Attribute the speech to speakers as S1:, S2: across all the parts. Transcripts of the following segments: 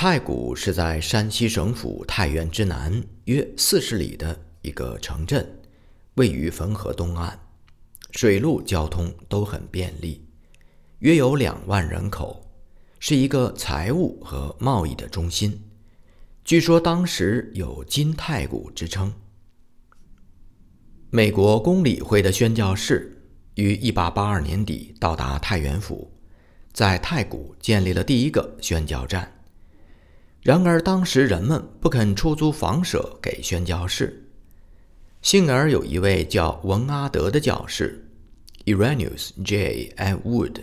S1: 太谷是在山西省府太原之南约四十里的一个城镇，位于汾河东岸，水陆交通都很便利，约有两万人口，是一个财务和贸易的中心。据说当时有“金太谷”之称。美国公理会的宣教士于1882年底到达太原府，在太谷建立了第一个宣教站。然而，当时人们不肯出租房舍给宣教士。幸而有一位叫文阿德的教士 （Irenaeus J. Wood），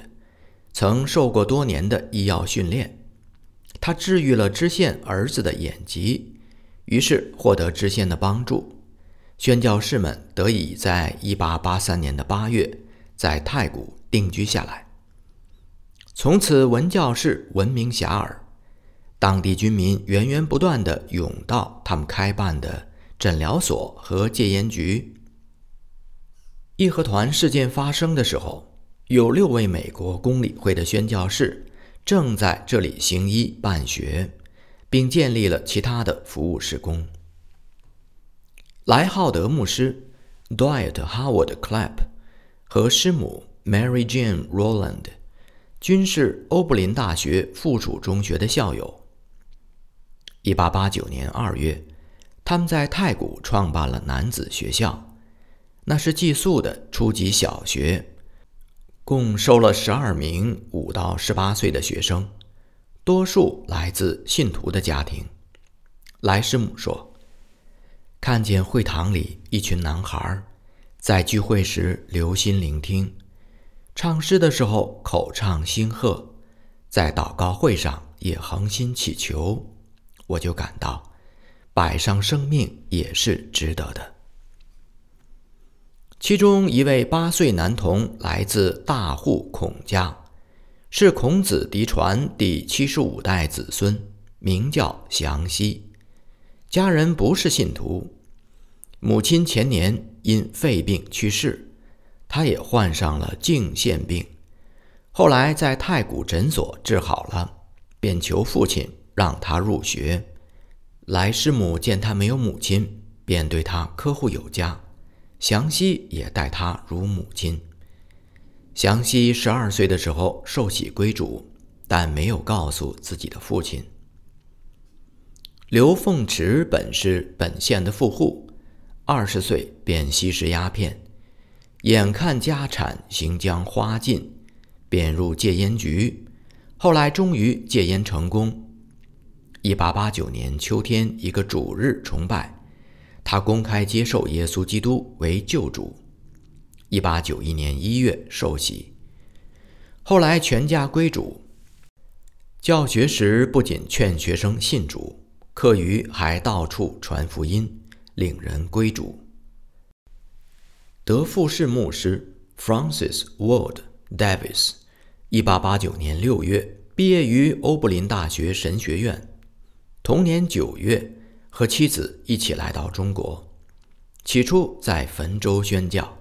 S1: 曾受过多年的医药训练，他治愈了知县儿子的眼疾，于是获得知县的帮助，宣教士们得以在1883年的8月在太谷定居下来。从此，文教士闻名遐迩。当地居民源源不断地涌到他们开办的诊疗所和戒烟局。义和团事件发生的时候，有六位美国公理会的宣教士正在这里行医办学，并建立了其他的服务施工。莱浩德牧师 （Dwight Howard Clapp） 和师母 Mary Jane Rowland 均是欧布林大学附属中学的校友。一八八九年二月，他们在太谷创办了男子学校，那是寄宿的初级小学，共收了十二名五到十八岁的学生，多数来自信徒的家庭。莱师母说：“看见会堂里一群男孩，在聚会时留心聆听，唱诗的时候口唱心和，在祷告会上也恒心祈求。”我就感到，摆上生命也是值得的。其中一位八岁男童来自大户孔家，是孔子嫡传第七十五代子孙，名叫祥熙。家人不是信徒，母亲前年因肺病去世，他也患上了颈腺病，后来在太谷诊所治好了，便求父亲。让他入学，来师母见他没有母亲，便对他呵护有加。祥熙也待他如母亲。祥熙十二岁的时候受洗归主，但没有告诉自己的父亲。刘凤池本是本县的富户，二十岁便吸食鸦片，眼看家产行将花尽，便入戒烟局，后来终于戒烟成功。一八八九年秋天，一个主日崇拜，他公开接受耶稣基督为救主。一八九一年一月受洗，后来全家归主。教学时不仅劝学生信主，课余还到处传福音，令人归主。德富士牧师 Francis Ward Davis，一八八九年六月毕业于欧布林大学神学院。同年九月，和妻子一起来到中国，起初在汾州宣教。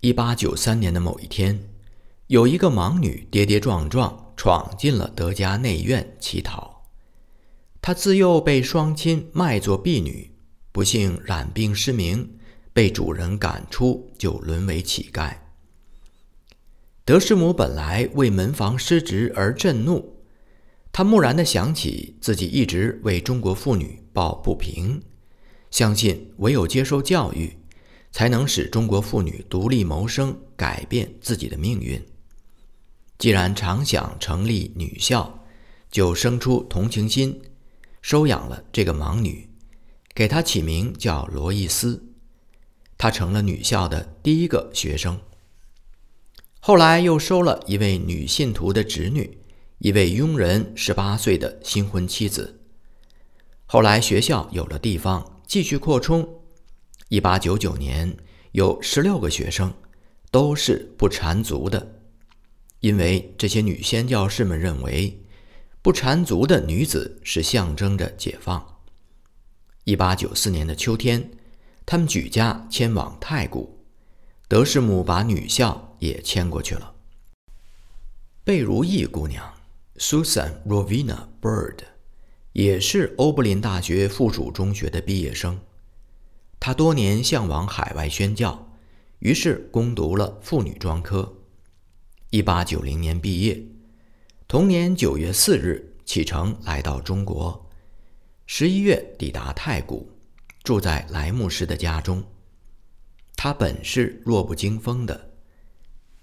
S1: 一八九三年的某一天，有一个盲女跌跌撞撞闯进了德家内院乞讨。她自幼被双亲卖作婢女，不幸染病失明，被主人赶出，就沦为乞丐。德师母本来为门房失职而震怒。他蓦然的想起自己一直为中国妇女抱不平，相信唯有接受教育，才能使中国妇女独立谋生，改变自己的命运。既然常想成立女校，就生出同情心，收养了这个盲女，给她起名叫罗伊斯。她成了女校的第一个学生。后来又收了一位女信徒的侄女。一位佣人十八岁的新婚妻子。后来学校有了地方，继续扩充。一八九九年有十六个学生，都是不缠足的，因为这些女宣教士们认为，不缠足的女子是象征着解放。一八九四年的秋天，他们举家迁往太谷，德士母把女校也迁过去了。贝如意姑娘。Susan Rovina Bird，也是欧布林大学附属中学的毕业生。他多年向往海外宣教，于是攻读了妇女专科。1890年毕业，同年9月4日启程来到中国，11月抵达太谷，住在莱牧师的家中。他本是弱不禁风的，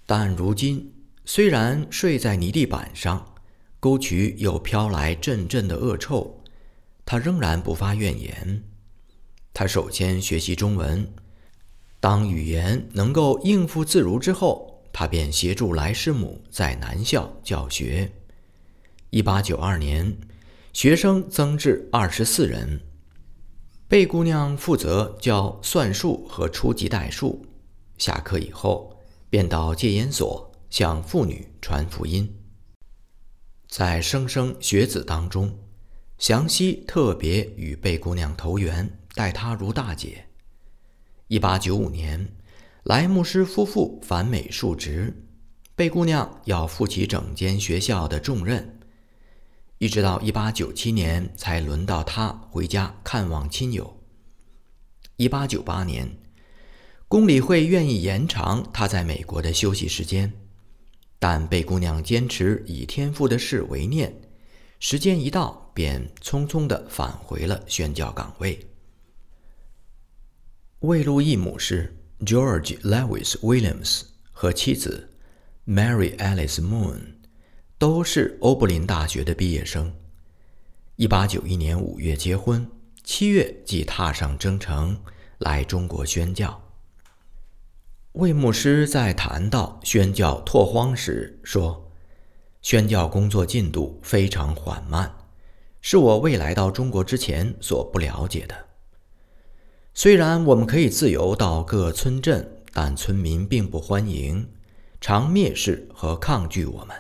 S1: 但如今虽然睡在泥地板上，沟渠又飘来阵阵的恶臭，他仍然不发怨言。他首先学习中文，当语言能够应付自如之后，他便协助莱师母在南校教学。一八九二年，学生增至二十四人。贝姑娘负责教算术和初级代数，下课以后便到戒烟所向妇女传福音。在莘莘学子当中，祥熙特别与贝姑娘投缘，待她如大姐。一八九五年，莱牧师夫妇返美述职，贝姑娘要负起整间学校的重任。一直到一八九七年，才轮到她回家看望亲友。一八九八年，公理会愿意延长他在美国的休息时间，但贝姑娘坚持以天父的事为念，时间一到，便匆匆地返回了宣教岗位。魏路易姆士 （George Lewis Williams） 和妻子 Mary Alice Moon。都是欧布林大学的毕业生。一八九一年五月结婚，七月即踏上征程来中国宣教。魏牧师在谈到宣教拓荒时说：“宣教工作进度非常缓慢，是我未来到中国之前所不了解的。虽然我们可以自由到各村镇，但村民并不欢迎，常蔑视和抗拒我们。”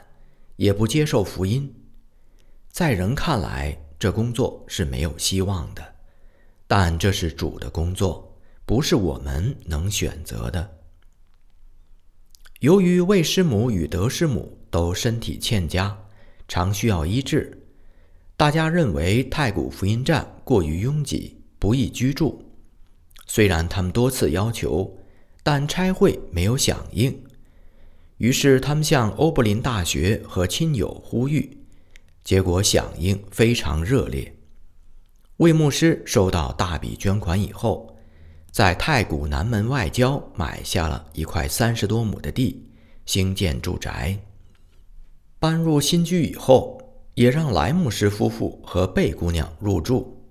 S1: 也不接受福音，在人看来，这工作是没有希望的。但这是主的工作，不是我们能选择的。由于魏师母与德师母都身体欠佳，常需要医治，大家认为太古福音站过于拥挤，不易居住。虽然他们多次要求，但差会没有响应。于是他们向欧布林大学和亲友呼吁，结果响应非常热烈。魏牧师收到大笔捐款以后，在太谷南门外郊买下了一块三十多亩的地，兴建住宅。搬入新居以后，也让莱牧师夫妇和贝姑娘入住。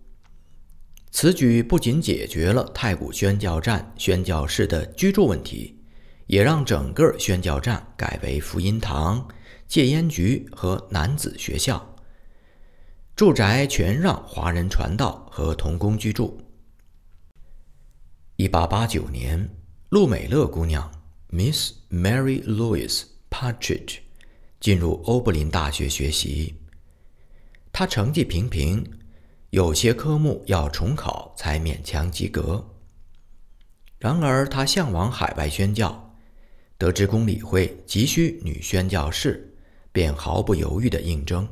S1: 此举不仅解决了太谷宣教站宣教士的居住问题。也让整个宣教站改为福音堂、戒烟局和男子学校，住宅全让华人传道和童工居住。一八八九年，路美乐姑娘 Miss Mary Louise Partridge 进入欧布林大学学习，她成绩平平，有些科目要重考才勉强及格。然而，她向往海外宣教。得知公理会急需女宣教士，便毫不犹豫地应征。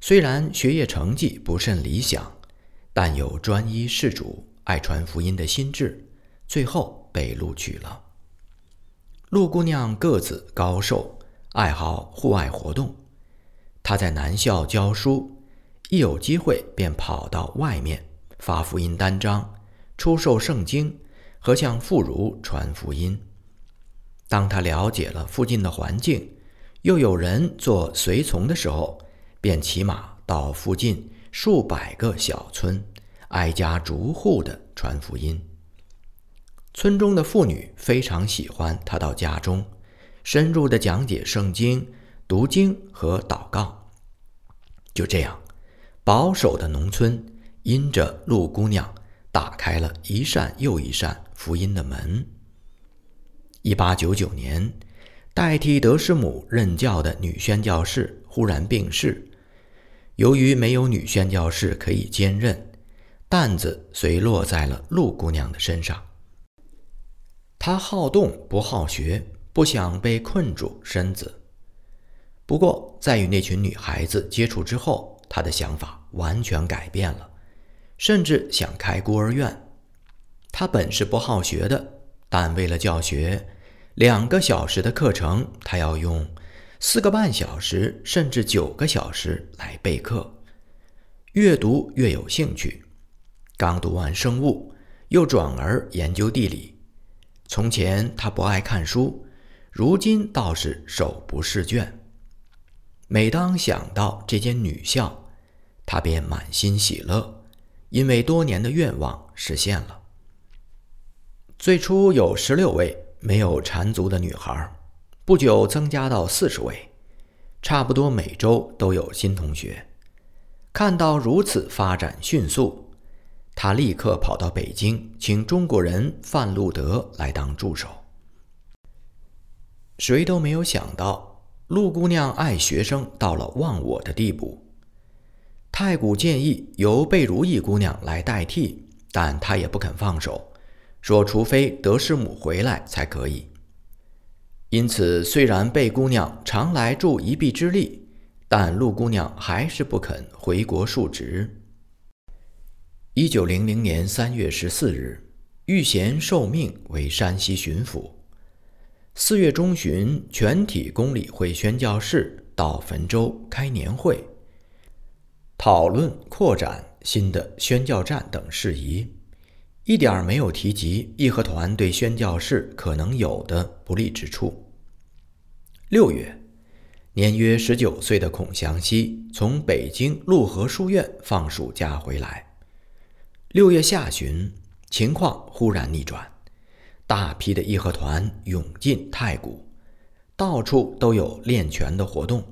S1: 虽然学业成绩不甚理想，但有专一事主、爱传福音的心智，最后被录取了。陆姑娘个子高瘦，爱好户外活动。她在南校教书，一有机会便跑到外面发福音单张、出售圣经和向妇孺传福音。当他了解了附近的环境，又有人做随从的时候，便骑马到附近数百个小村，挨家逐户的传福音。村中的妇女非常喜欢他到家中，深入的讲解圣经、读经和祷告。就这样，保守的农村因着陆姑娘打开了一扇又一扇福音的门。一八九九年，代替德师母任教的女宣教士忽然病逝。由于没有女宣教士可以兼任，担子遂落在了陆姑娘的身上。她好动不好学，不想被困住身子。不过，在与那群女孩子接触之后，他的想法完全改变了，甚至想开孤儿院。他本是不好学的，但为了教学，两个小时的课程，他要用四个半小时甚至九个小时来备课。越读越有兴趣，刚读完生物，又转而研究地理。从前他不爱看书，如今倒是手不释卷。每当想到这间女校，他便满心喜乐，因为多年的愿望实现了。最初有十六位没有缠足的女孩，不久增加到四十位，差不多每周都有新同学。看到如此发展迅速，他立刻跑到北京，请中国人范路德来当助手。谁都没有想到，陆姑娘爱学生到了忘我的地步。太古建议由贝如意姑娘来代替，但她也不肯放手，说除非德师母回来才可以。因此，虽然贝姑娘常来助一臂之力。但陆姑娘还是不肯回国述职。一九零零年三月十四日，玉贤受命为山西巡抚。四月中旬，全体公理会宣教士到汾州开年会，讨论扩展新的宣教站等事宜，一点没有提及义和团对宣教士可能有的不利之处。六月。年约十九岁的孔祥熙从北京陆河书院放暑假回来。六月下旬，情况忽然逆转，大批的义和团涌进太谷，到处都有练拳的活动。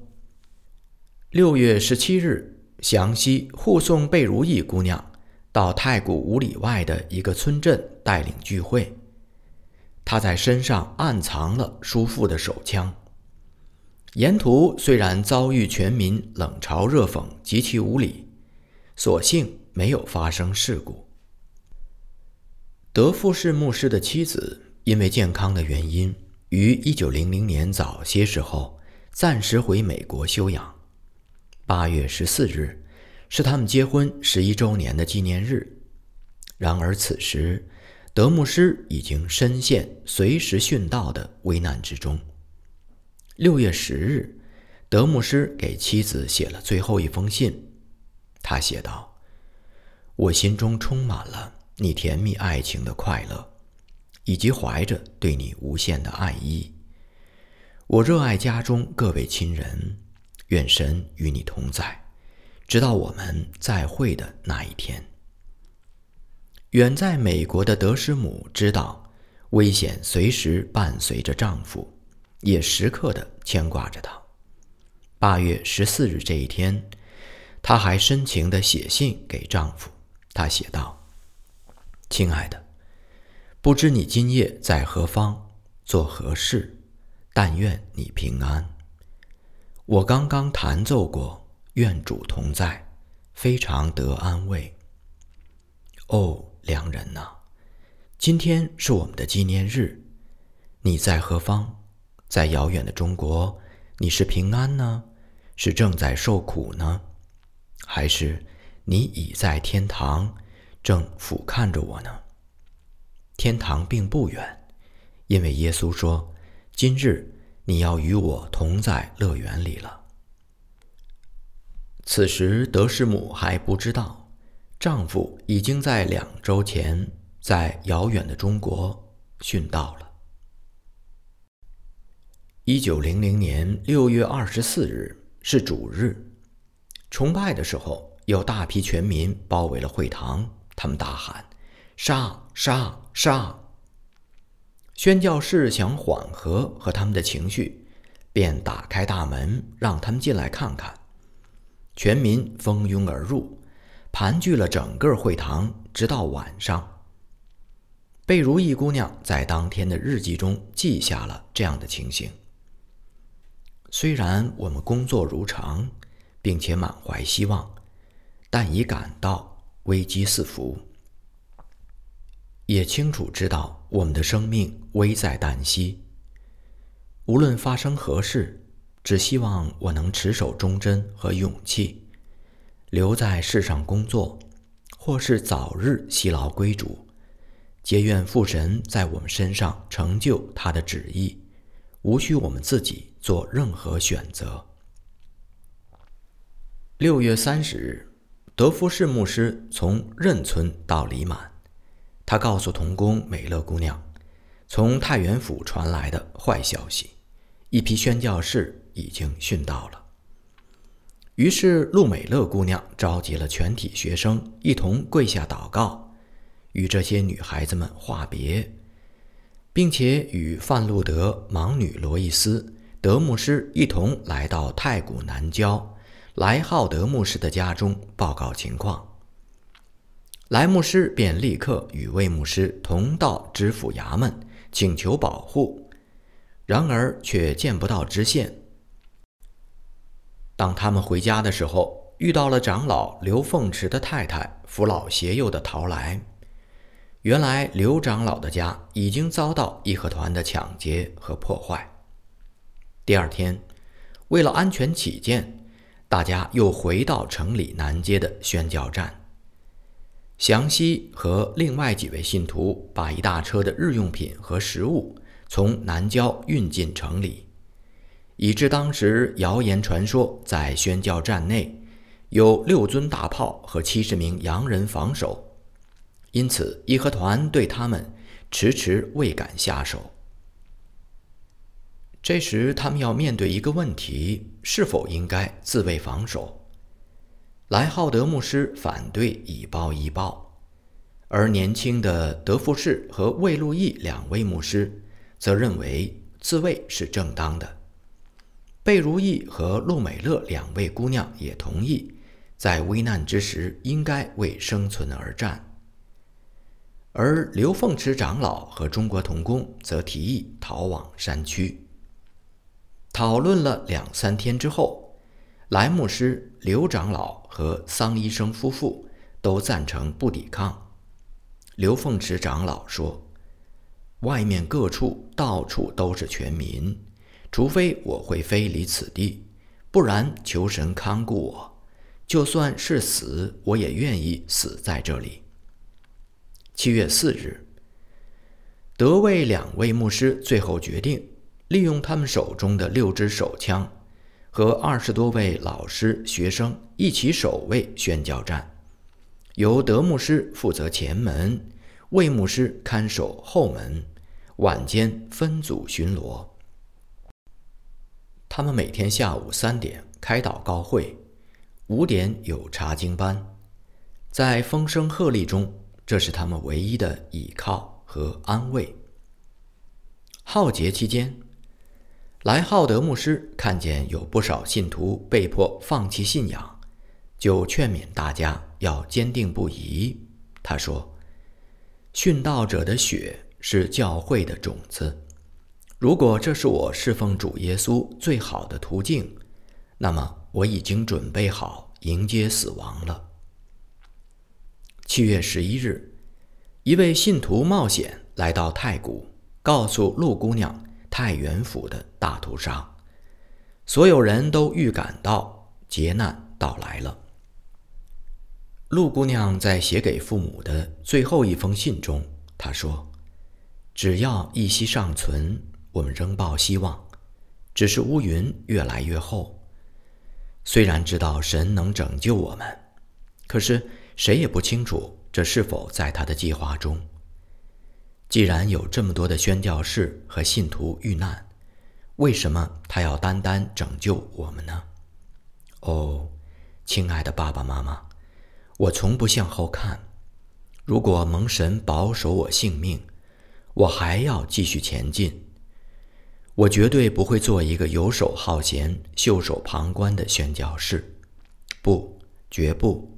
S1: 六月十七日，祥熙护送贝如意姑娘到太谷五里外的一个村镇带领聚会，他在身上暗藏了叔父的手枪。沿途虽然遭遇全民冷嘲热讽，极其无礼，所幸没有发生事故。德富士牧师的妻子因为健康的原因，于一九零零年早些时候暂时回美国休养。八月十四日是他们结婚十一周年的纪念日，然而此时德牧师已经深陷随时殉道的危难之中。六月十日，德牧师给妻子写了最后一封信。他写道：“我心中充满了你甜蜜爱情的快乐，以及怀着对你无限的爱意。我热爱家中各位亲人，愿神与你同在，直到我们再会的那一天。”远在美国的德师母知道，危险随时伴随着丈夫。也时刻的牵挂着他。八月十四日这一天，她还深情的写信给丈夫。他写道：“亲爱的，不知你今夜在何方，做何事？但愿你平安。我刚刚弹奏过，愿主同在，非常得安慰。哦，良人呐，今天是我们的纪念日，你在何方？”在遥远的中国，你是平安呢，是正在受苦呢，还是你已在天堂，正俯瞰着我呢？天堂并不远，因为耶稣说：“今日你要与我同在乐园里了。”此时，德师母还不知道，丈夫已经在两周前在遥远的中国殉道了。一九零零年六月二十四日是主日，崇拜的时候，有大批全民包围了会堂，他们大喊：“杀杀杀！”宣教士想缓和和他们的情绪，便打开大门，让他们进来看看。全民蜂拥而入，盘踞了整个会堂，直到晚上。贝如意姑娘在当天的日记中记下了这样的情形。虽然我们工作如常，并且满怀希望，但已感到危机四伏，也清楚知道我们的生命危在旦夕。无论发生何事，只希望我能持守忠贞和勇气，留在世上工作，或是早日息劳归主。皆愿父神在我们身上成就他的旨意，无需我们自己做任何选择。六月三十日，德福士牧师从任村到里满，他告诉童工美乐姑娘，从太原府传来的坏消息，一批宣教士。已经殉道了。于是，陆美乐姑娘召集了全体学生，一同跪下祷告，与这些女孩子们话别，并且与范路德盲女罗伊斯德牧师一同来到太谷南郊莱浩德牧师的家中报告情况。莱牧师便立刻与魏牧师同到知府衙门请求保护，然而却见不到知县。当他们回家的时候，遇到了长老刘凤池的太太扶老携幼的逃来。原来刘长老的家已经遭到义和团的抢劫和破坏。第二天，为了安全起见，大家又回到城里南街的宣教站。祥熙和另外几位信徒把一大车的日用品和食物从南郊运进城里。以致当时谣言传说，在宣教站内有六尊大炮和七十名洋人防守，因此义和团对他们迟迟未敢下手。这时，他们要面对一个问题：是否应该自卫防守？莱浩德牧师反对以暴易暴，而年轻的德富士和魏路易两位牧师则认为自卫是正当的。贝如意和陆美乐两位姑娘也同意，在危难之时应该为生存而战。而刘凤池长老和中国童工则提议逃往山区。讨论了两三天之后，莱牧师、刘长老和桑医生夫妇都赞成不抵抗。刘凤池长老说：“外面各处到处都是全民。”除非我会飞离此地，不然求神看顾我，就算是死，我也愿意死在这里。七月四日，德卫两位牧师最后决定，利用他们手中的六支手枪，和二十多位老师学生一起守卫宣教站，由德牧师负责前门，魏牧师看守后门，晚间分组巡逻。他们每天下午三点开祷告会，五点有查经班，在风声鹤唳中，这是他们唯一的倚靠和安慰。浩劫期间，莱浩德牧师看见有不少信徒被迫放弃信仰，就劝勉大家要坚定不移。他说：“殉道者的血是教会的种子。”如果这是我侍奉主耶稣最好的途径，那么我已经准备好迎接死亡了。七月十一日，一位信徒冒险来到太谷，告诉陆姑娘太原府的大屠杀。所有人都预感到劫难到来了。陆姑娘在写给父母的最后一封信中，她说：“只要一息尚存。”我们仍抱希望，只是乌云越来越厚。虽然知道神能拯救我们，可是谁也不清楚这是否在他的计划中。既然有这么多的宣教士和信徒遇难，为什么他要单单拯救我们呢？哦，亲爱的爸爸妈妈，我从不向后看。如果蒙神保守我性命，我还要继续前进。我绝对不会做一个游手好闲、袖手旁观的宣教士，不，绝不！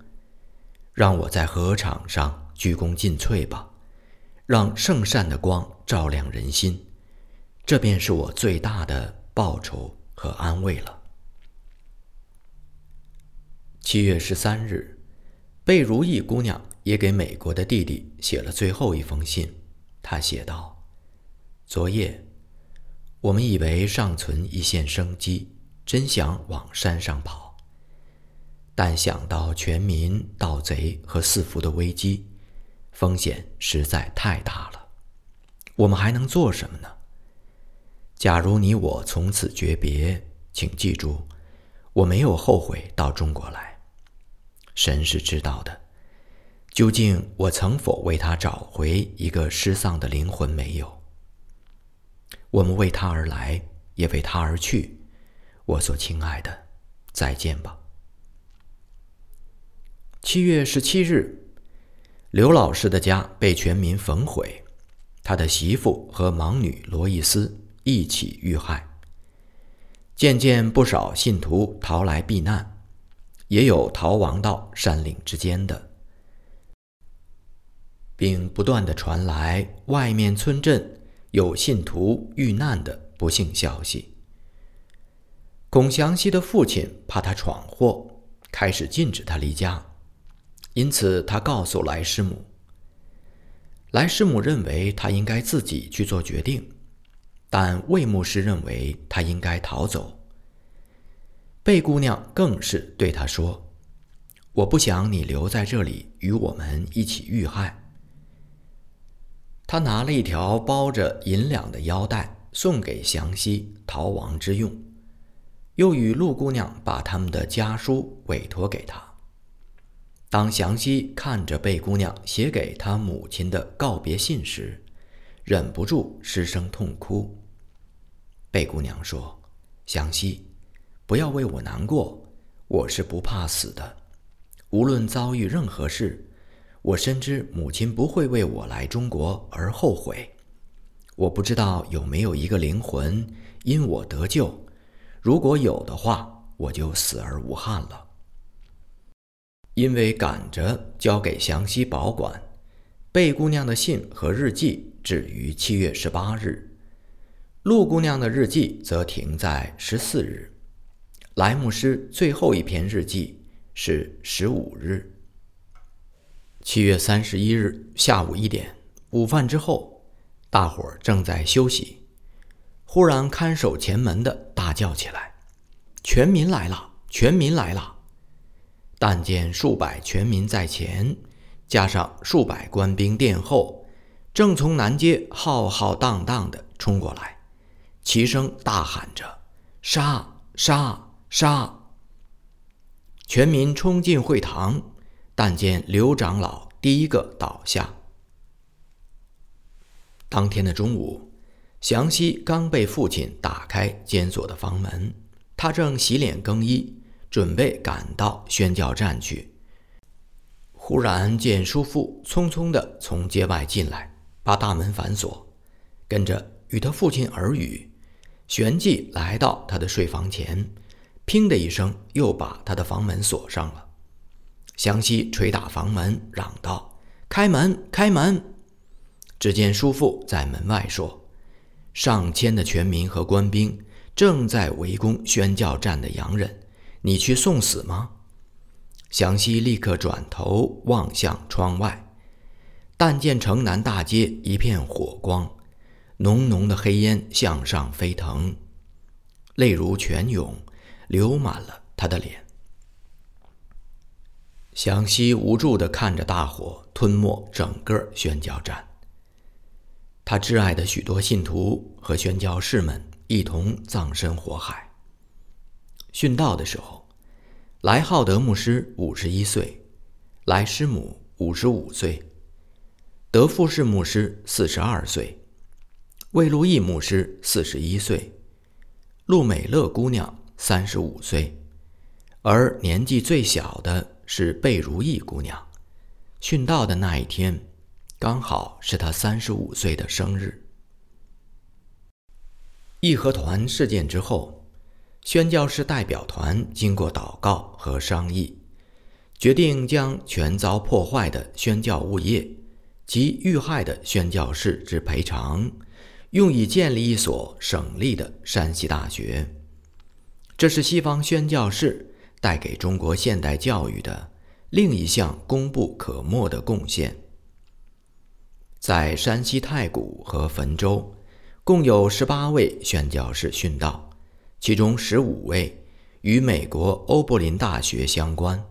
S1: 让我在禾场上鞠躬尽瘁吧，让圣善的光照亮人心，这便是我最大的报酬和安慰了。七月十三日，贝如意姑娘也给美国的弟弟写了最后一封信，她写道：“昨夜。”我们以为尚存一线生机，真想往山上跑，但想到全民、盗贼和四伏的危机，风险实在太大了。我们还能做什么呢？假如你我从此诀别，请记住，我没有后悔到中国来。神是知道的，究竟我曾否为他找回一个失丧的灵魂？没有。我们为他而来，也为他而去。我所亲爱的，再见吧。七月十七日，刘老师的家被全民焚毁。他的媳妇和盲女罗伊斯一起遇害。渐渐，不少信徒逃来避难，也有逃亡到山岭之间的，并不断的传来外面村镇有信徒遇难的不幸消息。孔祥熙的父亲怕他闯祸，开始禁止他离家，因此他告诉莱师母。莱师母认为他应该自己去做决定，但魏牧师认为他应该逃走。贝姑娘更是对他说：“我不想你留在这里与我们一起遇害。”他拿了一条包着银两的腰带送给祥熙逃亡之用，又与陆姑娘把他们的家书委托给他。当祥熙看着贝姑娘写给他母亲的告别信时，忍不住失声痛哭。贝姑娘说：“祥熙，不要为我难过，我是不怕死的。无论遭遇任何事，我深知母亲不会为我来中国而后悔。我不知道有没有一个灵魂因我得救，如果有的话，我就死而无憾了。”因为赶着交给祥熙保管，贝姑娘的信和日记止于七月十八日，陆姑娘的日记则停在十四日，莱姆斯最后一篇日记是十五日。七月三十一日下午一点，午饭之后，大伙儿正在休息，忽然看守前门的大叫起来：“全民来了！全民来了！”但见数百全民在前，加上数百官兵殿后，正从南街浩浩荡荡地冲过来，齐声大喊着：“杀！杀！杀！”全民冲进会堂，但见刘长老第一个倒下。当天的中午，祥熙刚被父亲打开监所的房门，他正洗脸更衣。准备赶到宣教站去，忽然见叔父匆匆地从街外进来，把大门反锁，跟着与他父亲耳语，旋即来到他的睡房前，砰的一声又把他的房门锁上了。祥熙捶打房门，嚷道：“开门，开门！”只见叔父在门外说：“上千的全民和官兵正在围攻宣教站的洋人。”你去送死吗？祥熙立刻转头望向窗外，但见城南大街一片火光，浓浓的黑烟向上飞腾，泪如泉涌，流满了他的脸。祥熙无助地看着大火吞没整个宣教站，他挚爱的许多信徒和宣教士们一同葬身火海。殉道的时候，莱浩德牧师五十一岁，莱师母五十五岁，德富士牧师四十二岁，魏路易牧师四十一岁，陆美乐姑娘三十五岁，而年纪最小的是贝如意姑娘。殉道的那一天，刚好是她三十五岁的生日。义和团事件之后。宣教士代表团经过祷告和商议，决定将全遭破坏的宣教物业及遇害的宣教士之赔偿，用以建立一所省立的山西大学。这是西方宣教士带给中国现代教育的另一项功不可没的贡献。在山西太谷和汾州，共有十八位宣教士殉道。其中十五位与美国欧柏林大学相关。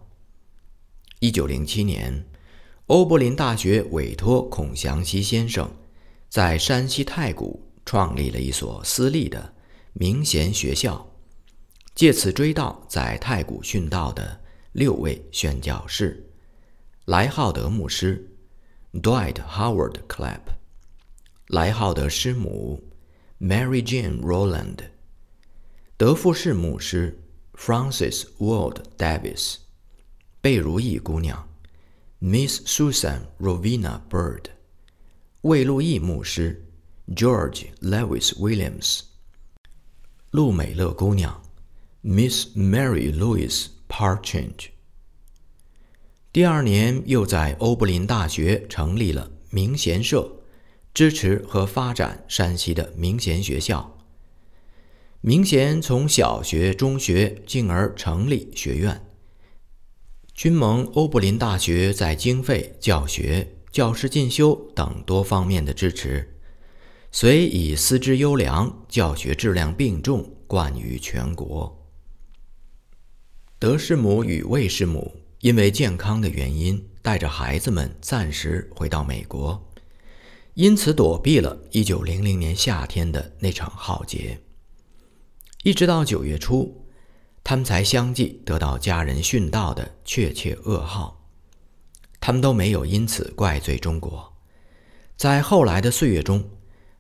S1: 一九零七年，欧柏林大学委托孔祥熙先生，在山西太谷创立了一所私立的明贤学校，借此追悼在太谷殉道的六位宣教士：莱浩德牧师 （Dwight Howard Clapp）、莱浩德师母 （Mary Jane Roland）、德富士牧师 （Francis Ward Davis）。贝如意姑娘，Miss Susan Rovina Bird，魏路易牧师，George Lewis Williams，路美乐姑娘，Miss Mary Louise Partridge。第二年，又在欧柏林大学成立了明贤社，支持和发展山西的明贤学校。明贤从小学、中学，进而成立学院。均蒙欧柏林大学在经费、教学、教师进修等多方面的支持，遂以师资优良、教学质量并重冠于全国。德师母与魏师母因为健康的原因，带着孩子们暂时回到美国，因此躲避了1900年夏天的那场浩劫。一直到九月初。他们才相继得到家人殉道的确切噩耗，他们都没有因此怪罪中国。在后来的岁月中，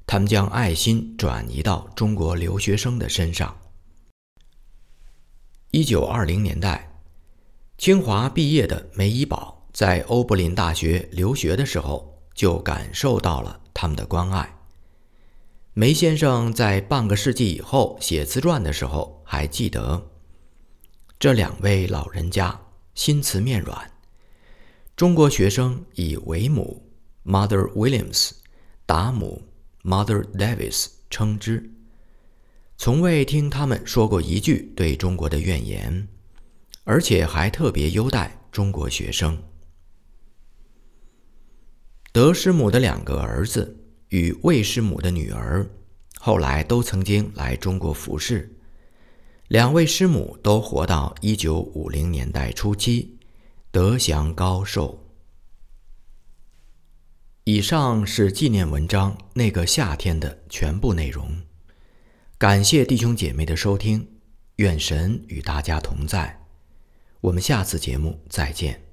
S1: 他们将爱心转移到中国留学生的身上。一九二零年代，清华毕业的梅伊宝在欧柏林大学留学的时候，就感受到了他们的关爱。梅先生在半个世纪以后写自传的时候，还记得。这两位老人家心慈面软，中国学生以为母 （Mother Williams）、达姆 （Mother Davis） 称之，从未听他们说过一句对中国的怨言，而且还特别优待中国学生。德师母的两个儿子与魏师母的女儿，后来都曾经来中国服侍。两位师母都活到一九五零年代初期，德祥高寿。以上是纪念文章《那个夏天》的全部内容。感谢弟兄姐妹的收听，愿神与大家同在。我们下次节目再见。